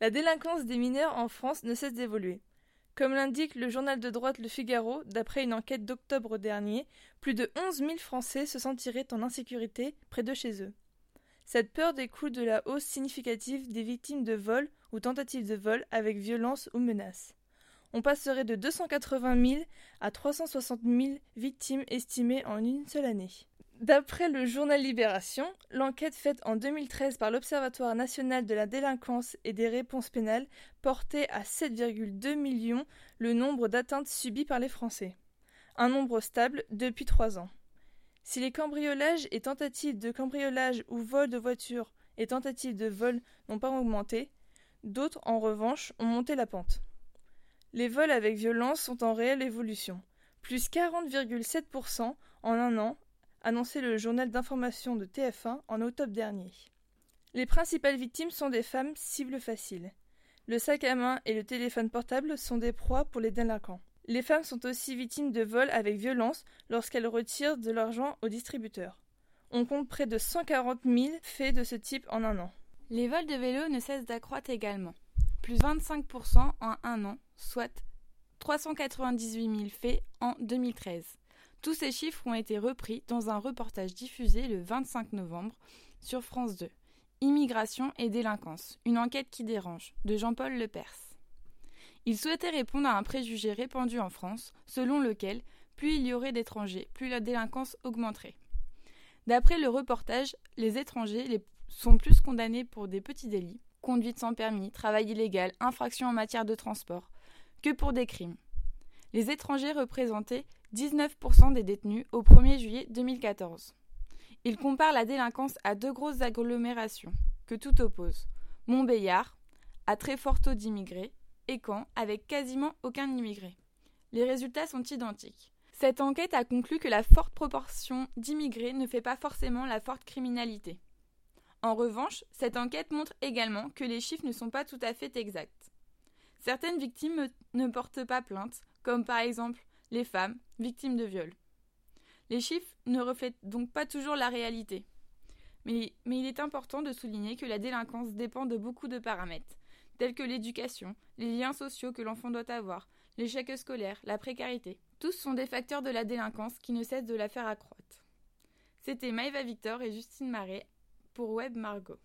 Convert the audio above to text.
La délinquance des mineurs en France ne cesse d'évoluer. Comme l'indique le journal de droite Le Figaro, d'après une enquête d'octobre dernier, plus de 11 000 Français se sentiraient en insécurité près de chez eux. Cette peur découle de la hausse significative des victimes de vol ou tentatives de vol avec violence ou menace. On passerait de 280 000 à 360 000 victimes estimées en une seule année. D'après le journal Libération, l'enquête faite en 2013 par l'Observatoire national de la délinquance et des réponses pénales portait à 7,2 millions le nombre d'atteintes subies par les Français. Un nombre stable depuis trois ans. Si les cambriolages et tentatives de cambriolage ou vol de voitures et tentatives de vol n'ont pas augmenté, d'autres, en revanche, ont monté la pente. Les vols avec violence sont en réelle évolution, plus 40,7% en un an annoncé le journal d'information de TF1 en octobre dernier. Les principales victimes sont des femmes cibles faciles. Le sac à main et le téléphone portable sont des proies pour les délinquants. Les femmes sont aussi victimes de vols avec violence lorsqu'elles retirent de l'argent aux distributeurs. On compte près de 140 000 faits de ce type en un an. Les vols de vélos ne cessent d'accroître également, plus 25% en un an, soit 398 000 faits en 2013. Tous ces chiffres ont été repris dans un reportage diffusé le 25 novembre sur France 2. Immigration et délinquance, une enquête qui dérange, de Jean-Paul Lepers. Il souhaitait répondre à un préjugé répandu en France, selon lequel plus il y aurait d'étrangers, plus la délinquance augmenterait. D'après le reportage, les étrangers sont plus condamnés pour des petits délits, conduite sans permis, travail illégal, infraction en matière de transport, que pour des crimes. Les étrangers représentaient 19% des détenus au 1er juillet 2014. Il compare la délinquance à deux grosses agglomérations que tout oppose Montbéliard, à très fort taux d'immigrés, et Caen, avec quasiment aucun immigré. Les résultats sont identiques. Cette enquête a conclu que la forte proportion d'immigrés ne fait pas forcément la forte criminalité. En revanche, cette enquête montre également que les chiffres ne sont pas tout à fait exacts. Certaines victimes ne portent pas plainte, comme par exemple les femmes victimes de viol. Les chiffres ne reflètent donc pas toujours la réalité. Mais, il est important de souligner que la délinquance dépend de beaucoup de paramètres, tels que l'éducation, les liens sociaux que l'enfant doit avoir, l'échec scolaire, la précarité. Tous sont des facteurs de la délinquance qui ne cessent de la faire accroître. C'était Maëva Victor et Justine Marais pour Web Margot.